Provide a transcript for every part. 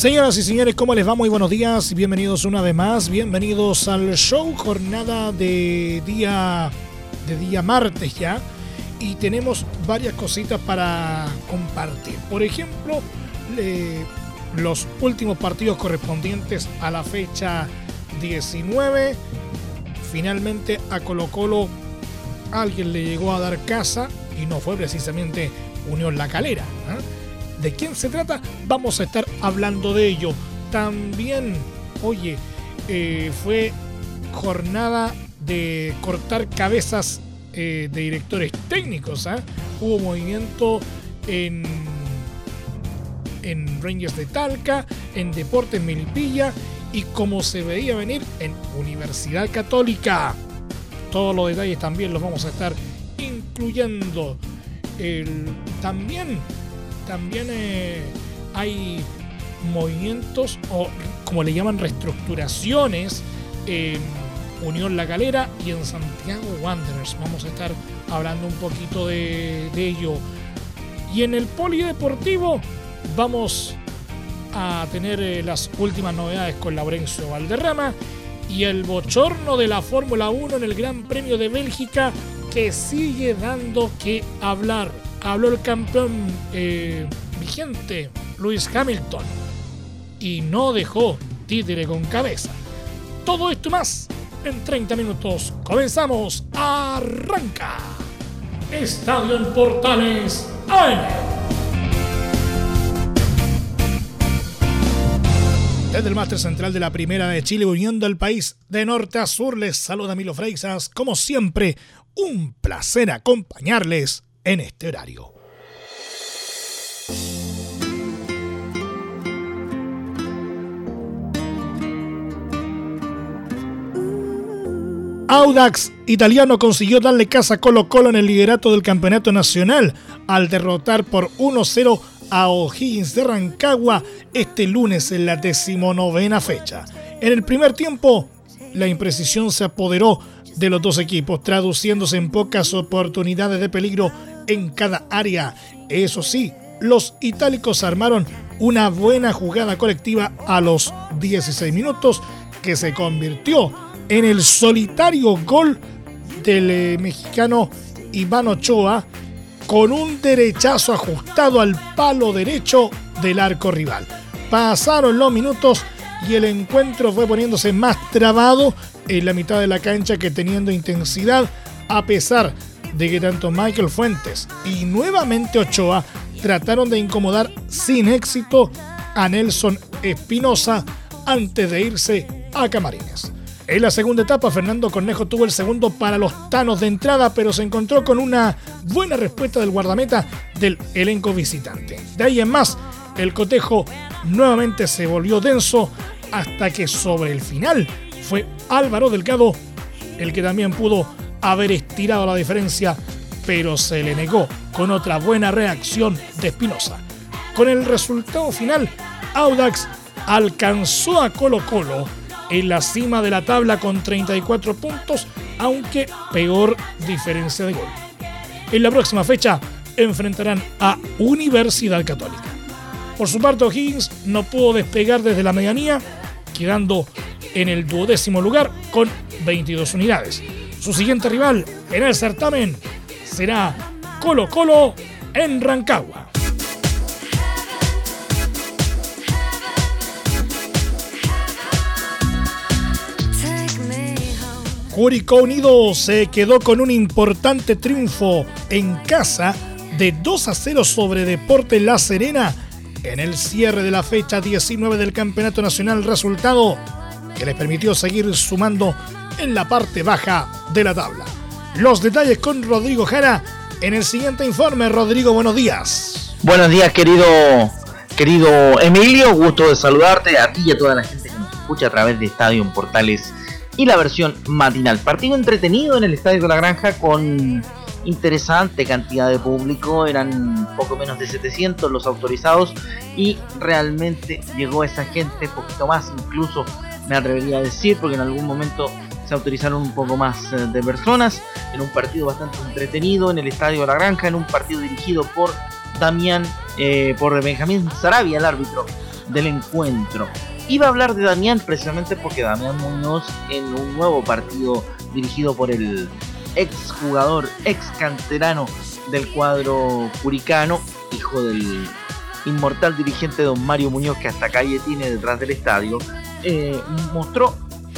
Señoras y señores, ¿cómo les va? Muy buenos días y bienvenidos una vez más. Bienvenidos al show, jornada de día, de día martes ya. Y tenemos varias cositas para compartir. Por ejemplo, los últimos partidos correspondientes a la fecha 19. Finalmente a Colo Colo alguien le llegó a dar casa y no fue precisamente Unión La Calera. ¿eh? ¿De quién se trata? Vamos a estar hablando de ello. También, oye, eh, fue jornada de cortar cabezas eh, de directores técnicos. Hubo movimiento en, en Rangers de Talca, en Deportes Milpilla y como se veía venir en Universidad Católica. Todos los detalles también los vamos a estar incluyendo. también también eh, hay movimientos o como le llaman reestructuraciones en Unión La Calera y en Santiago Wanderers. Vamos a estar hablando un poquito de, ello. Y en el polideportivo vamos a tener eh, las últimas novedades con Laurencio Valderrama y el bochorno de la Fórmula 1 en el Gran Premio de Bélgica que sigue dando que hablar. Habló el campeón eh, vigente, Lewis Hamilton, y no dejó títere con cabeza. Todo esto más en 30 minutos. Comenzamos. Arranca. Estadio en Portales AM. Desde el máster central de la Primera de Chile, uniendo al país de norte a sur, les saluda Milo Freixas. Como siempre, un placer acompañarles en este horario. Audax italiano consiguió darle casa a Colo Colo en el liderato del campeonato nacional al derrotar por 1-0 a O'Higgins de Rancagua este lunes en la decimonovena fecha. En el primer tiempo, la imprecisión se apoderó de los dos equipos, traduciéndose en pocas oportunidades de peligro en cada área. Eso sí, los itálicos armaron una buena jugada colectiva a los 16 minutos que se convirtió en el solitario gol del eh, mexicano Iván Ochoa con un derechazo ajustado al palo derecho del arco rival. Pasaron los minutos y el encuentro fue poniéndose más trabado en la mitad de la cancha que teniendo intensidad a pesar de que tanto Michael Fuentes y nuevamente Ochoa trataron de incomodar sin éxito a Nelson Espinosa antes de irse a Camarines. En la segunda etapa, Fernando Cornejo tuvo el segundo para los Tanos de entrada, pero se encontró con una buena respuesta del guardameta del elenco visitante. De ahí en más, el cotejo nuevamente se volvió denso hasta que sobre el final fue Álvaro Delgado el que también pudo haber estirado la diferencia, pero se le negó con otra buena reacción de Espinosa. Con el resultado final, Audax alcanzó a Colo Colo en la cima de la tabla con 34 puntos, aunque peor diferencia de gol. En la próxima fecha enfrentarán a Universidad Católica. Por su parte, O'Higgins no pudo despegar desde la medianía, quedando en el duodécimo lugar con 22 unidades. Su siguiente rival en el certamen será Colo Colo en Rancagua. Curicó Unido se quedó con un importante triunfo en casa de 2 a 0 sobre Deporte La Serena en el cierre de la fecha 19 del Campeonato Nacional, resultado que les permitió seguir sumando en la parte baja de la tabla. Los detalles con Rodrigo Jara en el siguiente informe. Rodrigo, buenos días. Buenos días, querido querido Emilio, gusto de saludarte a ti y a toda la gente que nos escucha a través de Estadio Portales y la versión matinal. Partido entretenido en el Estadio de la Granja con interesante cantidad de público, eran poco menos de 700 los autorizados y realmente llegó esa gente, poquito más incluso me atrevería a decir, porque en algún momento se autorizaron un poco más eh, de personas en un partido bastante entretenido en el Estadio la Granja, en un partido dirigido por Damián, eh, por Benjamín Sarabia, el árbitro del encuentro. Iba a hablar de Damián precisamente porque Damián Muñoz en un nuevo partido dirigido por el ex jugador, ex canterano del cuadro curicano, hijo del inmortal dirigente don Mario Muñoz que hasta calle tiene detrás del estadio, eh, mostró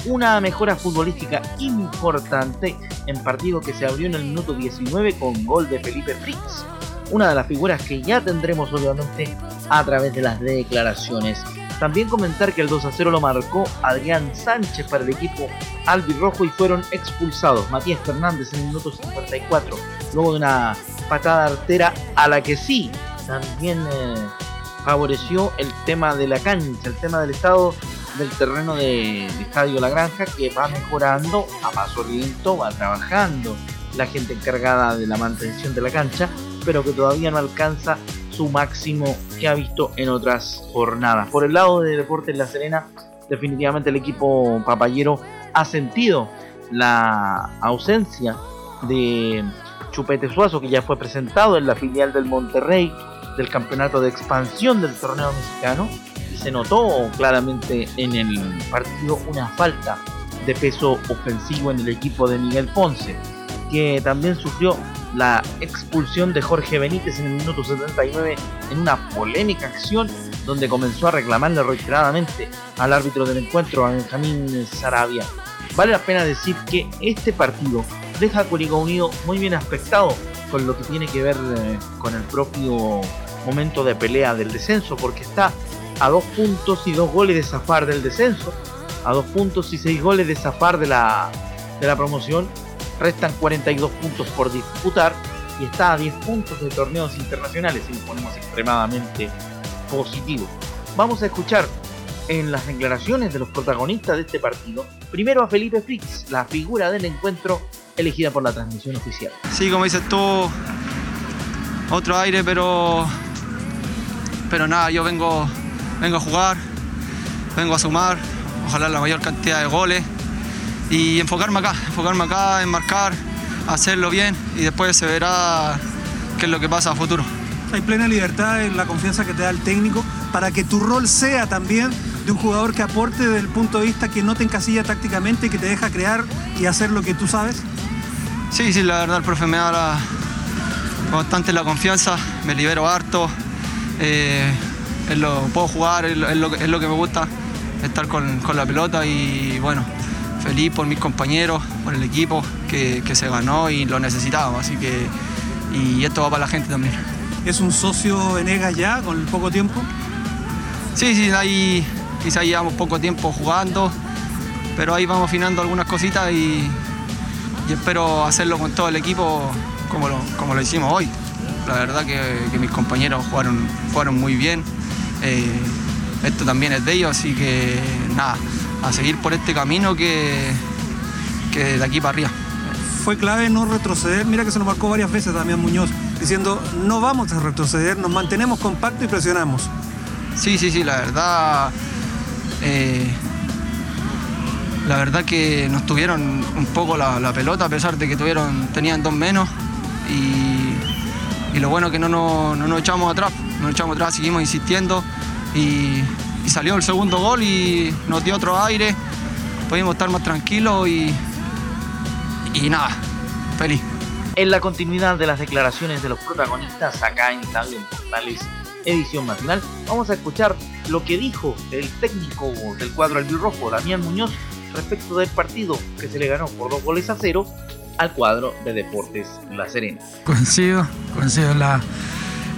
una mejora futbolística importante en partido que se abrió en el minuto 19 con gol de Felipe Fritz, una de las figuras que ya tendremos obviamente a través de las declaraciones. También comentar que el 2 a 0 lo marcó Adrián Sánchez para el equipo albirrojo y fueron expulsados Matías Fernández en el minuto 54, luego de una patada artera a la que sí también eh, favoreció el tema de la cancha, el tema del estado del terreno de, Estadio La Granja que va mejorando a paso lento, va trabajando la gente encargada de la mantención de la cancha, pero que todavía no alcanza su máximo que ha visto en otras jornadas. Por el lado de Deportes La Serena, definitivamente el equipo papayero ha sentido la ausencia de Chupete Suazo, que ya fue presentado en la filial del Monterrey del campeonato de expansión del torneo mexicano se notó claramente en el partido una falta de peso ofensivo en el equipo de Miguel Ponce, que también sufrió la expulsión de Jorge Benítez en el minuto 79 en una polémica acción donde comenzó a reclamarle reiteradamente al árbitro del encuentro, a Benjamín Sarabia. Vale la pena decir que este partido deja a Curicó Unido muy bien aspectado con lo que tiene que ver eh, con el propio momento de pelea del descenso, porque está a dos puntos y dos goles de zafar del descenso, a dos puntos y seis goles de zafar de la, de la promoción, restan 42 puntos por disputar y está a 10 puntos de torneos internacionales y nos ponemos extremadamente positivos. Vamos a escuchar en las declaraciones de los protagonistas de este partido, primero a Felipe Fritz, la figura del encuentro elegida por la transmisión oficial. Sí, como dices tú, otro aire, pero pero nada, yo vengo vengo a jugar, vengo a sumar, ojalá la mayor cantidad de goles y enfocarme acá, enfocarme acá en marcar, hacerlo bien y después se verá qué es lo que pasa a futuro. Hay plena libertad en la confianza que te da el técnico para que tu rol sea también de un jugador que aporte desde el punto de vista que no te encasilla tácticamente, que te deja crear y hacer lo que tú sabes? Sí, sí, la verdad el profe me da bastante la confianza, me libero harto. Eh, lo, puedo jugar, es lo, que me gusta, estar con, la pelota y bueno, feliz por mis compañeros, por el equipo que, se ganó y lo necesitábamos, así que y esto va para la gente también. ¿Es un socio en EGA ya con poco tiempo? Sí, sí, ahí quizá llevamos poco tiempo jugando, pero ahí vamos afinando algunas cositas y, espero hacerlo con todo el equipo como lo, como lo hicimos hoy. La verdad que, mis compañeros jugaron, jugaron muy bien. Eh, esto también es de ellos, así que nada, a seguir por este camino que, que de aquí para arriba. Fue clave no retroceder, mira que se nos marcó varias veces también Muñoz, diciendo no vamos a retroceder, nos mantenemos compactos y presionamos. Sí, sí, sí, la verdad. Eh, la verdad que nos tuvieron un poco la, pelota, a pesar de que tuvieron, tenían dos menos. Y, lo bueno que no, no, no nos echamos atrás nos echamos atrás, seguimos insistiendo y, salió el segundo gol y nos dio otro aire, pudimos estar más tranquilos y, y nada, feliz. En la continuidad de las declaraciones de los protagonistas acá en Estadio Portales edición matinal, vamos a escuchar lo que dijo el técnico del cuadro albirrojo, Damián Muñoz, respecto del partido que se le ganó por dos goles a cero al cuadro de Deportes La Serena. Coincido, coincido en la,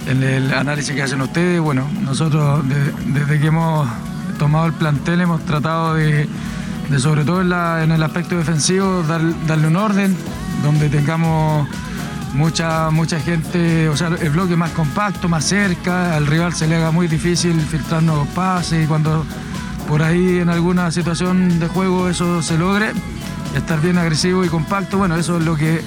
en el análisis que hacen ustedes. Bueno, nosotros desde que hemos tomado el plantel hemos tratado de, sobre todo en, el aspecto defensivo, darle un orden, donde tengamos mucha, mucha gente, o sea, el bloque más compacto, más cerca, al rival se le haga muy difícil filtrarnos pases y cuando por ahí en alguna situación de juego eso se logre, estar bien agresivo y compacto, bueno, eso es lo que,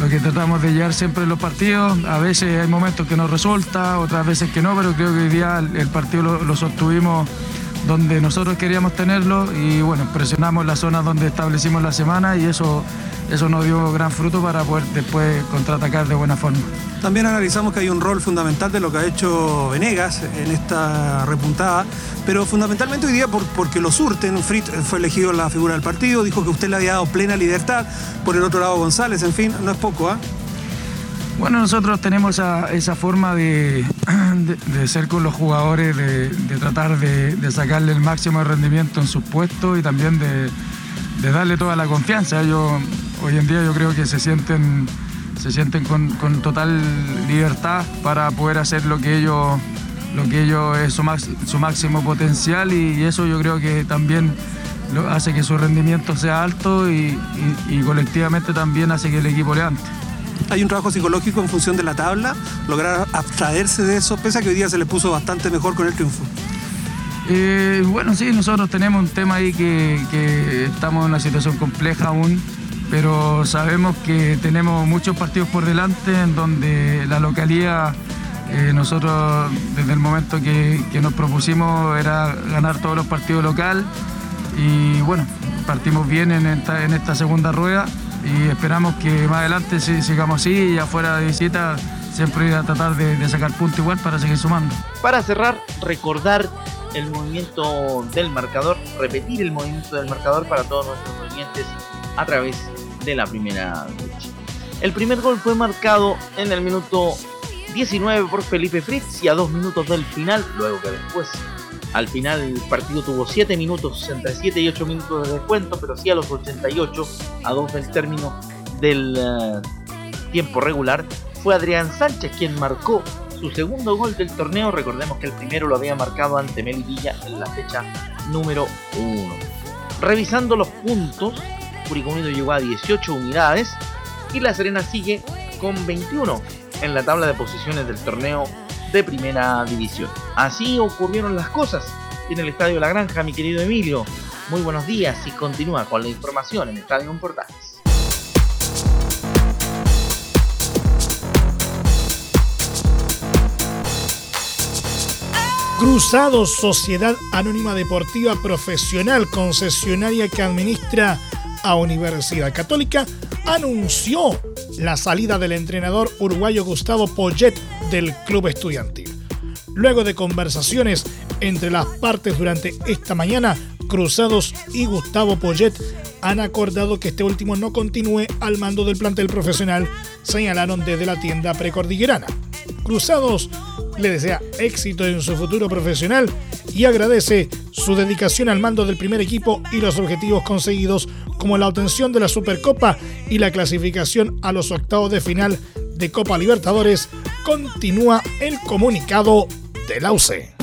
lo que tratamos de llevar siempre en los partidos. A veces hay momentos que nos resulta, otras veces que no, pero creo que hoy día el, partido lo, lo sostuvimos donde nosotros queríamos tenerlo y bueno, presionamos las zonas donde establecimos la semana y eso eso nos dio gran fruto para poder después contraatacar de buena forma. También analizamos que hay un rol fundamental de lo que ha hecho Venegas en esta repuntada, pero fundamentalmente hoy día porque lo surten, Fritz fue elegido la figura del partido, dijo que usted le había dado plena libertad, por el otro lado González, en fin, no es poco, ¿ah? Bueno, nosotros tenemos esa, forma de, ser con los jugadores, de, tratar de, sacarle el máximo de rendimiento en sus puestos y también de, darle toda la confianza. Ellos hoy en día yo creo que se sienten, se sienten con, total libertad para poder hacer lo que ellos, lo que ellos es su, su máximo potencial y, eso yo creo que también hace que su rendimiento sea alto y, colectivamente también hace que el equipo le ante. Hay un trabajo psicológico en función de la tabla, lograr abstraerse de eso, pese a que hoy día se le puso bastante mejor con el triunfo. Eh, bueno, sí, nosotros tenemos un tema ahí que, estamos en una situación compleja aún pero sabemos que tenemos muchos partidos por delante en donde la localidad, eh, nosotros desde el momento que, nos propusimos era ganar todos los partidos local y bueno, partimos bien en esta segunda rueda y esperamos que más adelante sigamos así y afuera de visita siempre ir a tratar de, sacar punto igual para seguir sumando. Para cerrar, recordar el movimiento del marcador, repetir el movimiento del marcador para todos nuestros oyentes a través de la primera fecha. El primer gol fue marcado en el minuto 19 por Felipe Fritz y a dos minutos del final, luego que después al final el partido tuvo 7 minutos, entre 7 y 8 minutos de descuento, pero sí a los 88, a dos del término del eh, tiempo regular, fue Adrián Sánchez quien marcó su segundo gol del torneo. Recordemos que el primero lo había marcado ante Melilla en la fecha número 1. Revisando los puntos, Curicó llegó a 18 unidades y La Serena sigue con 21 en la tabla de posiciones del torneo de primera división. Así ocurrieron las cosas en el Estadio La Granja, mi querido Emilio. Muy buenos días y continúa con la información en Estadio Portales. Cruzados, Sociedad Anónima Deportiva Profesional, concesionaria que administra a Universidad Católica anunció la salida del entrenador uruguayo Gustavo Poyet del club estudiantil. Luego de conversaciones entre las partes durante esta mañana, Cruzados y Gustavo Poyet han acordado que este último no continúe al mando del plantel profesional, señalaron desde la tienda precordillerana. Cruzados le desea éxito en su futuro profesional y agradece su dedicación al mando del primer equipo y los objetivos conseguidos como la obtención de la Supercopa y la clasificación a los octavos de final de Copa Libertadores, continúa el comunicado de la UC.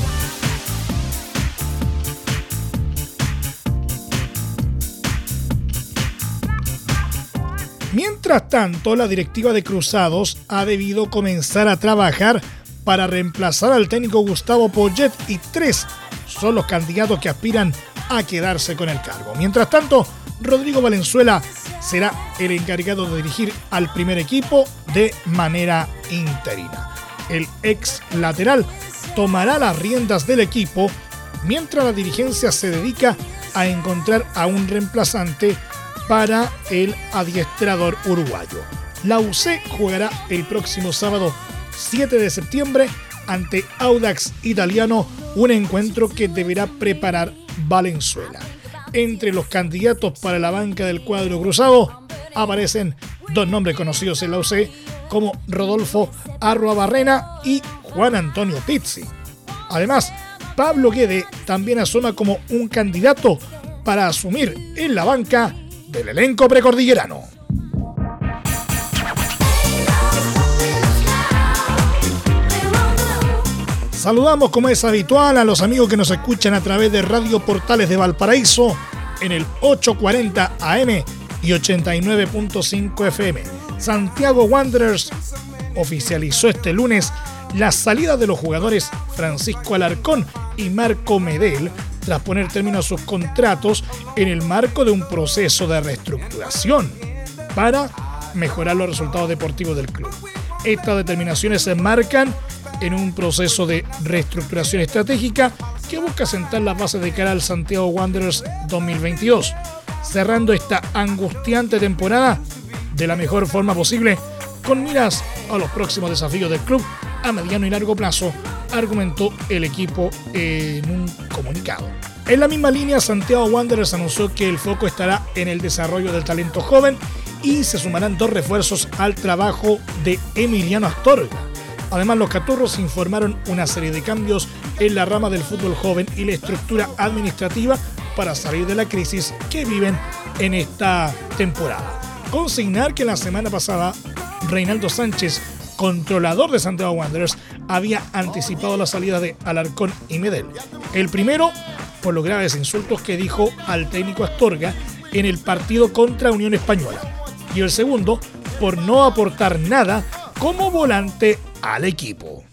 Mientras tanto, la directiva de Cruzados ha debido comenzar a trabajar para reemplazar al técnico Gustavo Poyet y tres son los candidatos que aspiran a quedarse con el cargo. Mientras tanto, Rodrigo Valenzuela será el encargado de dirigir al primer equipo de manera interina. El ex lateral tomará las riendas del equipo mientras la dirigencia se dedica a encontrar a un reemplazante para el adiestrador uruguayo. La UC jugará el próximo sábado 7 de septiembre ante Audax Italiano, un encuentro que deberá preparar Valenzuela. Entre los candidatos para la banca del cuadro cruzado aparecen dos nombres conocidos en la UC como Rodolfo Arroa Barrena y Juan Antonio Pizzi. Además, Pablo Guede también asoma como un candidato para asumir en la banca del elenco precordillerano. Saludamos como es habitual a los amigos que nos escuchan a través de Radio Portales de Valparaíso en el 840 AM y 89.5 FM. Santiago Wanderers oficializó este lunes la salida de los jugadores Francisco Alarcón y Marco Medel tras poner término a sus contratos en el marco de un proceso de reestructuración para mejorar los resultados deportivos del club. Estas determinaciones se enmarcan en un proceso de reestructuración estratégica que busca sentar las bases de cara al Santiago Wanderers 2022, cerrando esta angustiante temporada de la mejor forma posible con miras a los próximos desafíos del club a mediano y largo plazo, argumentó el equipo en un comunicado. En la misma línea, Santiago Wanderers anunció que el foco estará en el desarrollo del talento joven y se sumarán dos refuerzos al trabajo de Emiliano Astorga. Además, los caturros informaron una serie de cambios en la rama del fútbol joven y la estructura administrativa para salir de la crisis que viven en esta temporada. Consignar que la semana pasada Reinaldo Sánchez, controlador de Santiago Wanderers, había anticipado la salida de Alarcón y Medel. El primero por los graves insultos que dijo al técnico Astorga en el partido contra Unión Española. Y el segundo por no aportar nada como volante al equipo.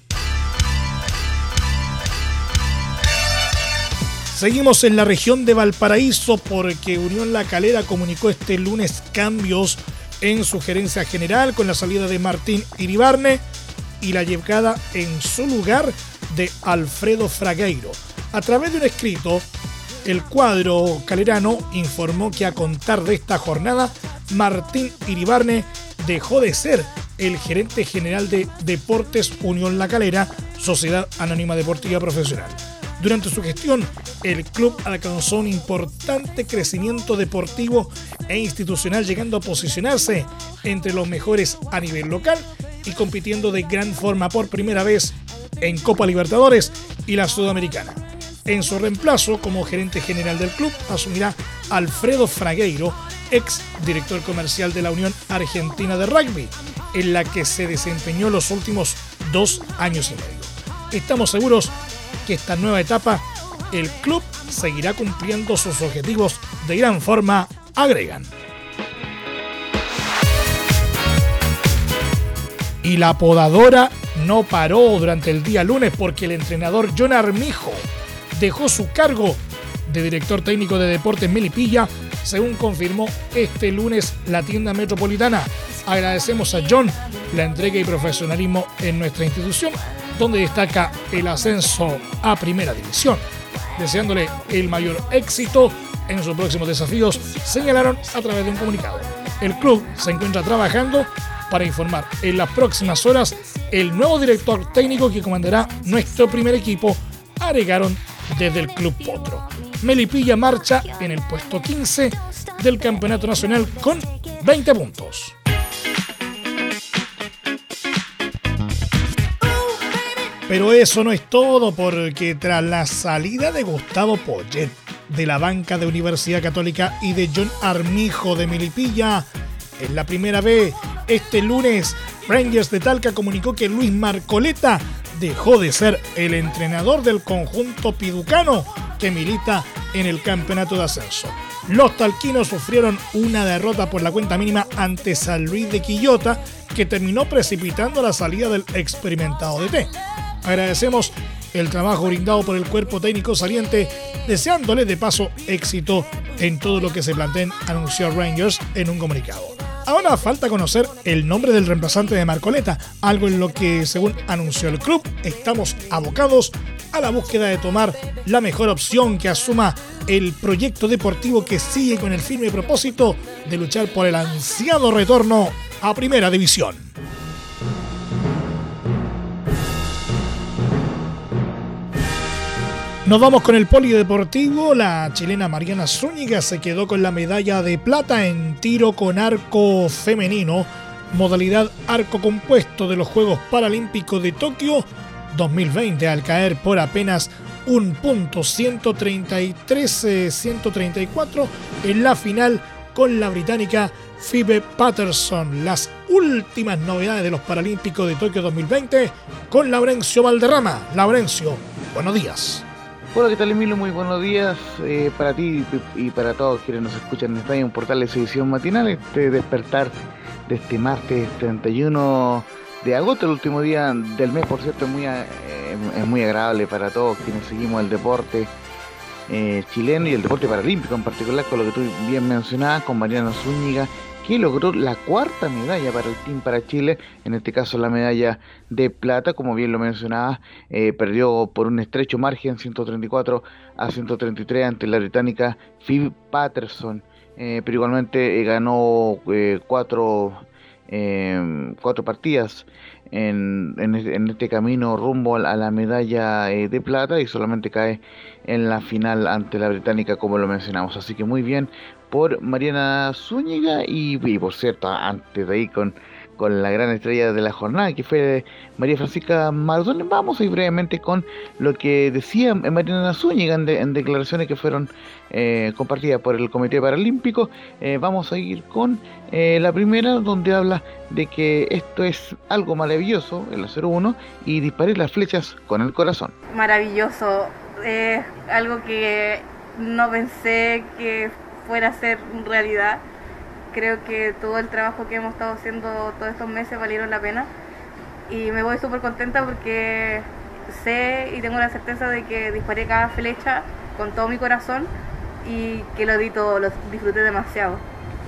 Seguimos en la región de Valparaíso porque Unión La Calera comunicó este lunes cambios en su gerencia general con la salida de Martín Iribarne y la llegada en su lugar de Alfredo Fragueiro. A través de un escrito, el cuadro calerano informó que a contar de esta jornada, Martín Iribarne dejó de ser el gerente general de Deportes Unión La Calera, Sociedad Anónima Deportiva Profesional. Durante su gestión, el club alcanzó un importante crecimiento deportivo e institucional, llegando a posicionarse entre los mejores a nivel local y compitiendo de gran forma por primera vez en Copa Libertadores y la Sudamericana. En su reemplazo, como gerente general del club, asumirá Alfredo Fragueiro, ex director comercial de la Unión Argentina de Rugby, en la que se desempeñó los últimos dos años y medio. Estamos seguros que esta nueva etapa el club seguirá cumpliendo sus objetivos de gran forma, agregan. Y la podadora no paró durante el día lunes porque el entrenador John Armijo dejó su cargo de director técnico de deportes Melipilla, según confirmó este lunes la tienda metropolitana. Agradecemos a John la entrega y profesionalismo en nuestra institución, donde destaca el ascenso a primera división. Deseándole el mayor éxito en sus próximos desafíos, señalaron a través de un comunicado. El club se encuentra trabajando para informar en las próximas horas el nuevo director técnico que comandará nuestro primer equipo, agregaron desde el Club Potro. Melipilla marcha en el puesto 15 del Campeonato Nacional con 20 puntos. Pero eso no es todo porque tras la salida de Gustavo Poyet de la banca de Universidad Católica y de John Armijo de Melipilla, en la primera vez este lunes Rangers de Talca comunicó que Luis Marcoleta dejó de ser el entrenador del conjunto piducano milita en el campeonato de ascenso. Los talquinos sufrieron una derrota por la cuenta mínima ante San Luis de Quillota que terminó precipitando la salida del experimentado DT. Agradecemos el trabajo brindado por el cuerpo técnico saliente, deseándole de paso éxito en todo lo que se planteen, anunció Rangers en un comunicado. Ahora falta conocer el nombre del reemplazante de Marcoleta, algo en lo que, según anunció el club, estamos abocados a la búsqueda de tomar la mejor opción que asuma el proyecto deportivo que sigue con el firme propósito de luchar por el ansiado retorno a Primera División. Nos vamos con el polideportivo. La chilena Mariana Zúñiga se quedó con la medalla de plata en tiro con arco femenino, modalidad arco compuesto de los Juegos Paralímpicos de Tokio 2020, al caer por apenas un punto 133-134 en la final con la británica Phoebe Patterson. Las últimas novedades de los Paralímpicos de Tokio 2020 con Laurencio Valderrama. Laurencio, buenos días. Hola, ¿qué tal Emilio? Muy buenos días eh, para ti y para todos quienes nos escuchan en un portal de edición matinal, este despertar de este martes 31 de agosto, el último día del mes, por cierto, es muy, eh, es muy agradable para todos quienes seguimos el deporte eh, chileno y el deporte paralímpico en particular, con lo que tú bien mencionabas, con Mariana Zúñiga, que logró la cuarta medalla para el Team para Chile, en este caso la medalla de plata, como bien lo mencionabas, eh, perdió por un estrecho margen 134 a 133 ante la británica Phoebe Patterson, pero igualmente ganó cuatro Em, cuatro partidas en, en, este camino rumbo a la medalla eh, de plata y solamente cae en la final ante la británica como lo mencionamos. Así que muy bien por Mariana Zúñiga y, y por cierto, antes de ahí con con la gran estrella de la jornada, que fue María Francisca Mardón. Vamos a ir brevemente con lo que decía Mariana Zúñiga en, declaraciones que fueron eh, compartidas por el Comité Paralímpico. Eh, vamos a ir con eh, la primera, donde habla de que esto es algo maravilloso, el 01, y disparar las flechas con el corazón. Maravilloso, algo que no pensé que fuera a ser realidad creo que todo el trabajo que hemos estado haciendo todos estos meses valieron la pena y me voy súper contenta porque sé y tengo la certeza de que disparé cada flecha con todo mi corazón y que lo di todo, lo disfruté demasiado.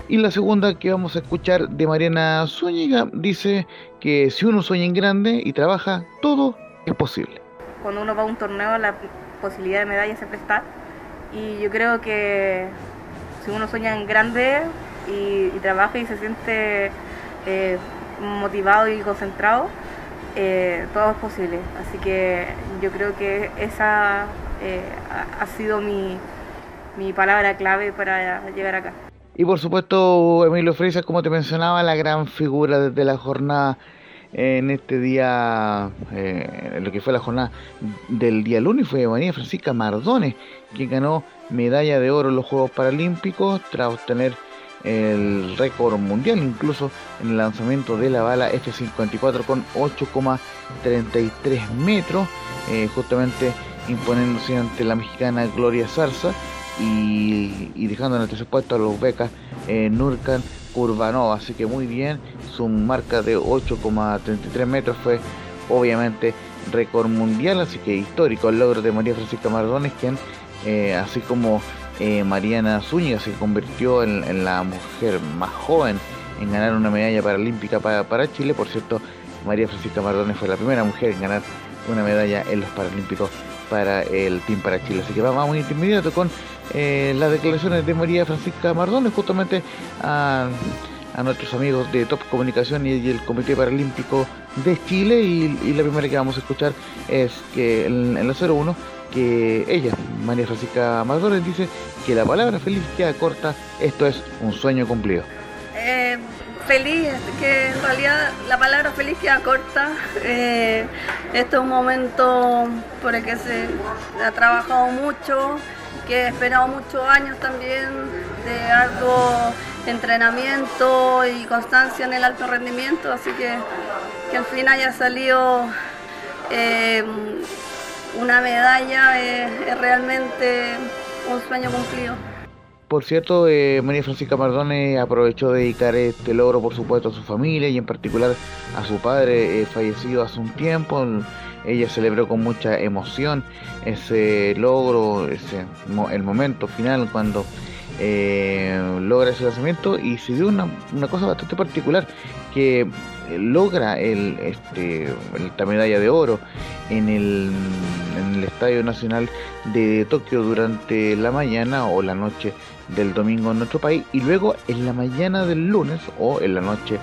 Y la segunda que vamos a escuchar de Mariana Zúñiga dice que si uno sueña en grande y trabaja, todo es posible. Cuando uno va a un torneo la posibilidad de medalla siempre está y yo creo que si uno sueña en grande y, trabaja y se siente eh, motivado y concentrado, eh, todo es posible. Así que yo creo que esa eh, ha sido mi, palabra clave para llegar acá. Y por supuesto, Emilio Freisa, como te mencionaba, la gran figura desde la jornada en este día, eh, lo que fue la jornada del día lunes, fue María Francisca Mardones, quien ganó medalla de oro en los Juegos Paralímpicos tras obtener el récord mundial, incluso en el lanzamiento de la bala F-54 con 8,33 metros, eh, justamente imponiéndose ante la mexicana Gloria Zarza y, dejando en el tercer puesto a los becas eh, Nurkan Urbanov. Así que muy bien, su marca de 8,33 metros fue obviamente récord mundial, así que histórico el logro de María Francisca Mardones, quien eh, así como eh, Mariana Zúñiga se convirtió en, la mujer más joven en ganar una medalla paralímpica para, Chile. Por cierto, María Francisca Mardones fue la primera mujer en ganar una medalla en los Paralímpicos para el Team para Chile. Así que vamos inmediato con eh, las declaraciones de María Francisca Mardones, justamente a, nuestros amigos de Top Comunicación y, el Comité Paralímpico de Chile. Y, la primera que vamos a escuchar es que en, en la 01 que ella, María Francisca Mardones, dice que la palabra feliz queda corta, esto es un sueño cumplido. Eh, feliz, que en realidad la palabra feliz queda corta. Eh, este es un momento por el que se ha trabajado mucho, que he esperado muchos años también de alto entrenamiento y constancia en el alto rendimiento, así que que al fin haya salido eh, una medalla es, realmente un sueño cumplido. Por cierto, eh, María Francisca Mardone aprovechó de dedicar este logro, por supuesto, a su familia y en particular a su padre eh, fallecido hace un tiempo. Ella celebró con mucha emoción ese logro, ese, el momento final cuando eh, logra ese lanzamiento y se dio una, una cosa bastante particular que logra el, este, esta medalla de oro en el, en el Estadio Nacional de Tokio durante la mañana o la noche del domingo en nuestro país y luego en la mañana del lunes o en la noche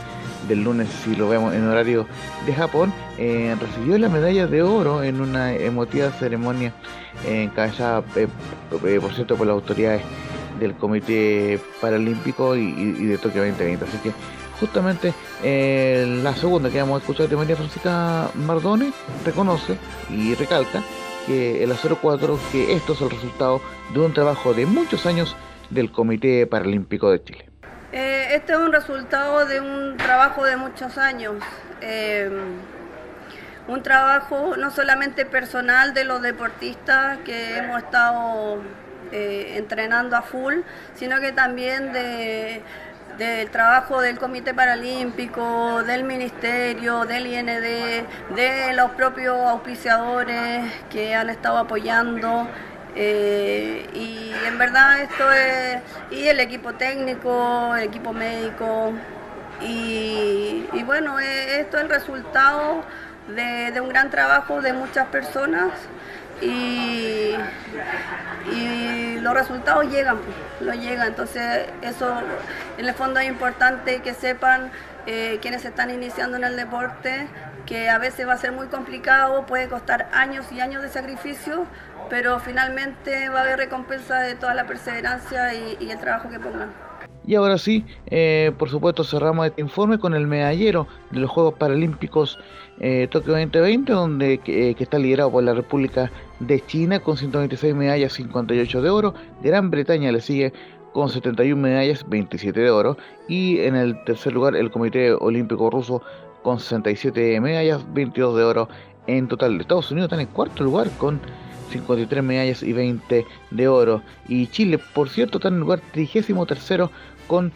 del lunes si lo vemos en horario de Japón eh, recibió la medalla de oro en una emotiva ceremonia encabezada eh, eh, por cierto por las autoridades del Comité Paralímpico y, y de Tokio 2020 así que justamente eh, la segunda que vamos a escuchar de María Francisca Mardone reconoce y recalca que el 04 que esto es el resultado de un trabajo de muchos años del Comité Paralímpico de Chile. Eh, este es un resultado de un trabajo de muchos años. Eh, un trabajo no solamente personal de los deportistas que hemos estado entrenando a full, sino que también de del trabajo del Comité Paralímpico, del Ministerio, del IND, de los propios auspiciadores que han estado apoyando. Eh, y en verdad esto es, y el equipo técnico, el equipo médico, y, bueno, eh, esto es el resultado de un gran trabajo de muchas personas y, los resultados llegan, lo llegan. Entonces eso en el fondo es importante que sepan eh, quienes están iniciando en el deporte que a veces va a ser muy complicado, puede costar años y años de sacrificio, pero finalmente va a haber recompensa de toda la perseverancia y el trabajo que pongan. Y ahora sí, eh, por supuesto cerramos este informe con el medallero de los Juegos Paralímpicos eh, Tokio 2020, donde eh, que está liderado por la República de China con 126 medallas, 58 de oro. Gran Bretaña le sigue con 71 medallas, 27 de oro. Y en el tercer lugar el Comité Olímpico Ruso con 67 medallas, 22 de oro en total. Estados Unidos está en el cuarto lugar con 53 medallas y 20 de oro. Y Chile, por cierto, está en el lugar 33 con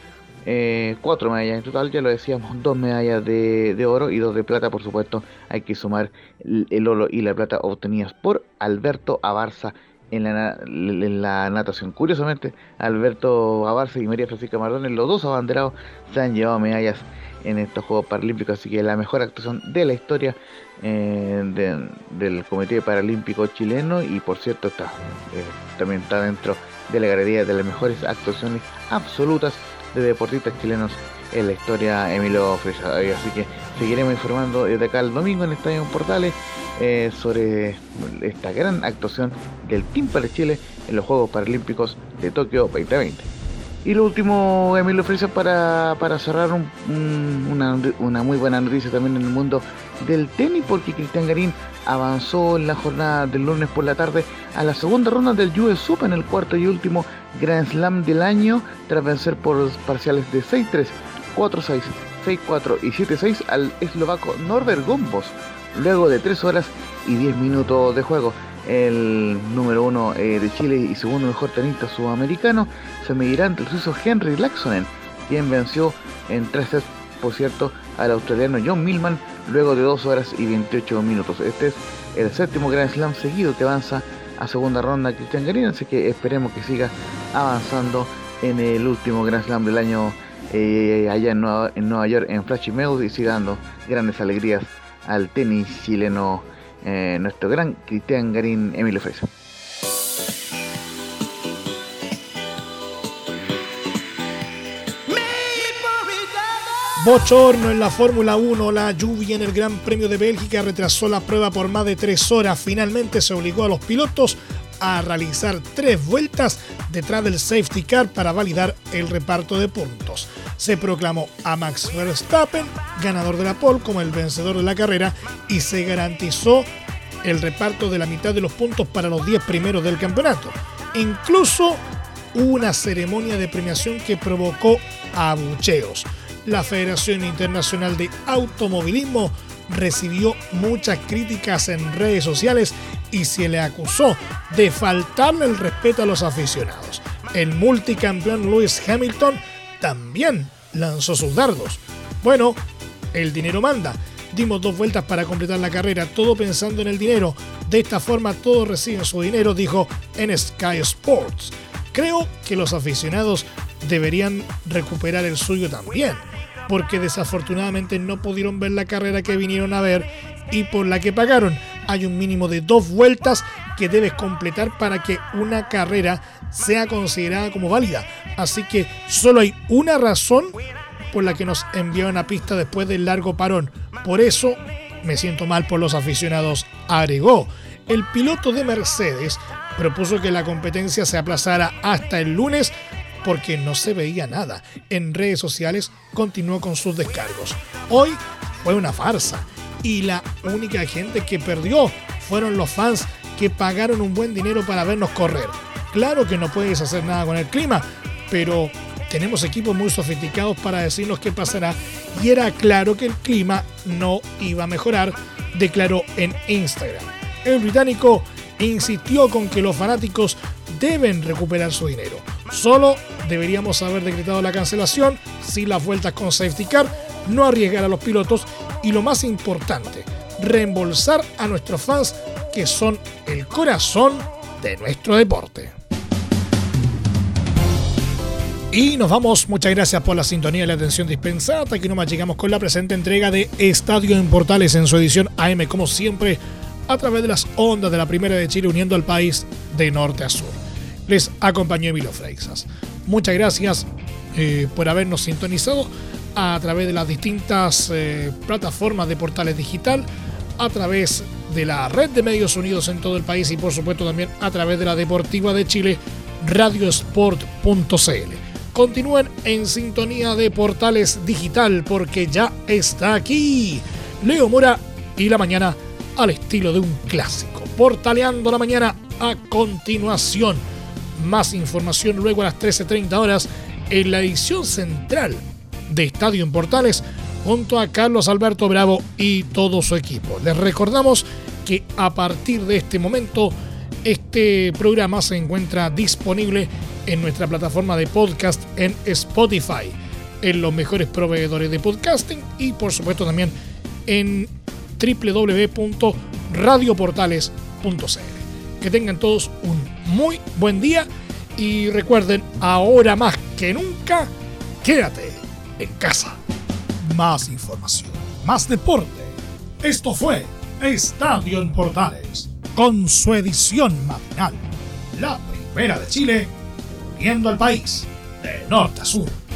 eh, cuatro medallas en total, ya lo decíamos, dos medallas de, oro y dos de plata, por supuesto, hay que sumar el, oro y la plata obtenidas por Alberto Abarza en la, en la natación. Curiosamente, Alberto Abarza y María Francisca Mardones, los dos abanderados, se han llevado medallas en estos Juegos Paralímpicos, así que la mejor actuación de la historia eh, del Comité Paralímpico chileno y por cierto está, eh, también está dentro de la galería de las mejores actuaciones absolutas de deportistas chilenos en la historia Emilio Fresa. Así que seguiremos informando desde acá el domingo en Estadio Portales eh, sobre esta gran actuación del Team para Chile en los Juegos Paralímpicos de Tokio 2020. Y lo último, Emilio Fresa, para, para cerrar una, una, muy buena noticia también en el mundo del tenis, porque Cristian Garín avanzó en la jornada del lunes por la tarde a la segunda ronda del US Open, el cuarto y último Grand Slam del año, tras vencer por parciales de 6-3, 4-6, 6-4 y 7-6 al eslovaco Norbert Gombos, luego de 3 horas y 10 minutos de juego. El número uno eh, de Chile y segundo mejor tenista sudamericano se medirá ante el suizo Henry Laxonen, quien venció en 3 sets, por cierto, al australiano John Millman luego de 2 horas y 28 minutos. Este es el séptimo Grand Slam seguido que avanza a segunda ronda Cristian Garín, así que esperemos que siga avanzando en el último Grand Slam del año eh, allá en Nueva, York, en Flashy Meadows, y siga dando grandes alegrías al tenis chileno, eh, nuestro gran Cristian Garín Emilio Fresa. Bochorno en la Fórmula 1, la lluvia en el Gran Premio de Bélgica retrasó la prueba por más de tres horas. Finalmente se obligó a los pilotos a realizar tres vueltas detrás del safety car para validar el reparto de puntos. Se proclamó a Max Verstappen ganador de la pole como el vencedor de la carrera y se garantizó el reparto de la mitad de los puntos para los 10 primeros del campeonato. Incluso una ceremonia de premiación que provocó abucheos la Federación Internacional de Automovilismo recibió muchas críticas en redes sociales y se le acusó de faltarle el respeto a los aficionados. El multicampeón Lewis Hamilton también lanzó sus dardos. Bueno, el dinero manda. Dimos dos vueltas para completar la carrera, todo pensando en el dinero. De esta forma todos reciben su dinero, dijo en Sky Sports. Creo que los aficionados deberían recuperar el suyo también porque desafortunadamente no pudieron ver la carrera que vinieron a ver y por la que pagaron. Hay un mínimo de dos vueltas que debes completar para que una carrera sea considerada como válida. Así que solo hay una razón por la que nos enviaron a pista después del largo parón. Por eso me siento mal por los aficionados, agregó. El piloto de Mercedes propuso que la competencia se aplazara hasta el lunes porque no se veía nada. En redes sociales continuó con sus descargos. Hoy fue una farsa y la única gente que perdió fueron los fans que pagaron un buen dinero para vernos correr. Claro que no puedes hacer nada con el clima, pero tenemos equipos muy sofisticados para decirnos qué pasará y era claro que el clima no iba a mejorar, declaró en Instagram. El británico insistió con que los fanáticos deben recuperar su dinero Solo deberíamos haber decretado la cancelación sin las vueltas con safety car, no arriesgar a los pilotos y lo más importante, reembolsar a nuestros fans que son el corazón de nuestro deporte. Y nos vamos. Muchas gracias por la sintonía y la atención dispensada. Hasta aquí nomás llegamos con la presente entrega de Estadio en Portales en su edición AM, como siempre, a través de las ondas de la Primera de Chile, uniendo al país de norte a sur. Les acompañó Emilio Freixas. Muchas gracias eh, por habernos sintonizado a través de las distintas eh, plataformas de Portales Digital, a través de la red de medios unidos en todo el país y por supuesto también a través de la Deportiva de Chile, radiosport.cl continúen en sintonía de Portales Digital porque ya está aquí Leo Mora y la mañana al estilo de un clásico. Portaleando la mañana a continuación. Más información luego a las 13.30 horas en la edición central de Estadio en Portales junto a Carlos Alberto Bravo y todo su equipo. Les recordamos que a partir de este momento este programa se encuentra disponible en nuestra plataforma de podcast en Spotify, en los mejores proveedores de podcasting y por supuesto también en www.radioportales.cl. Que tengan todos un muy buen día y recuerden, ahora más que nunca, quédate en casa. Más información, más deporte. Esto fue Estadio en Portales, con su edición matinal, la primera de Chile viendo al país de norte a sur.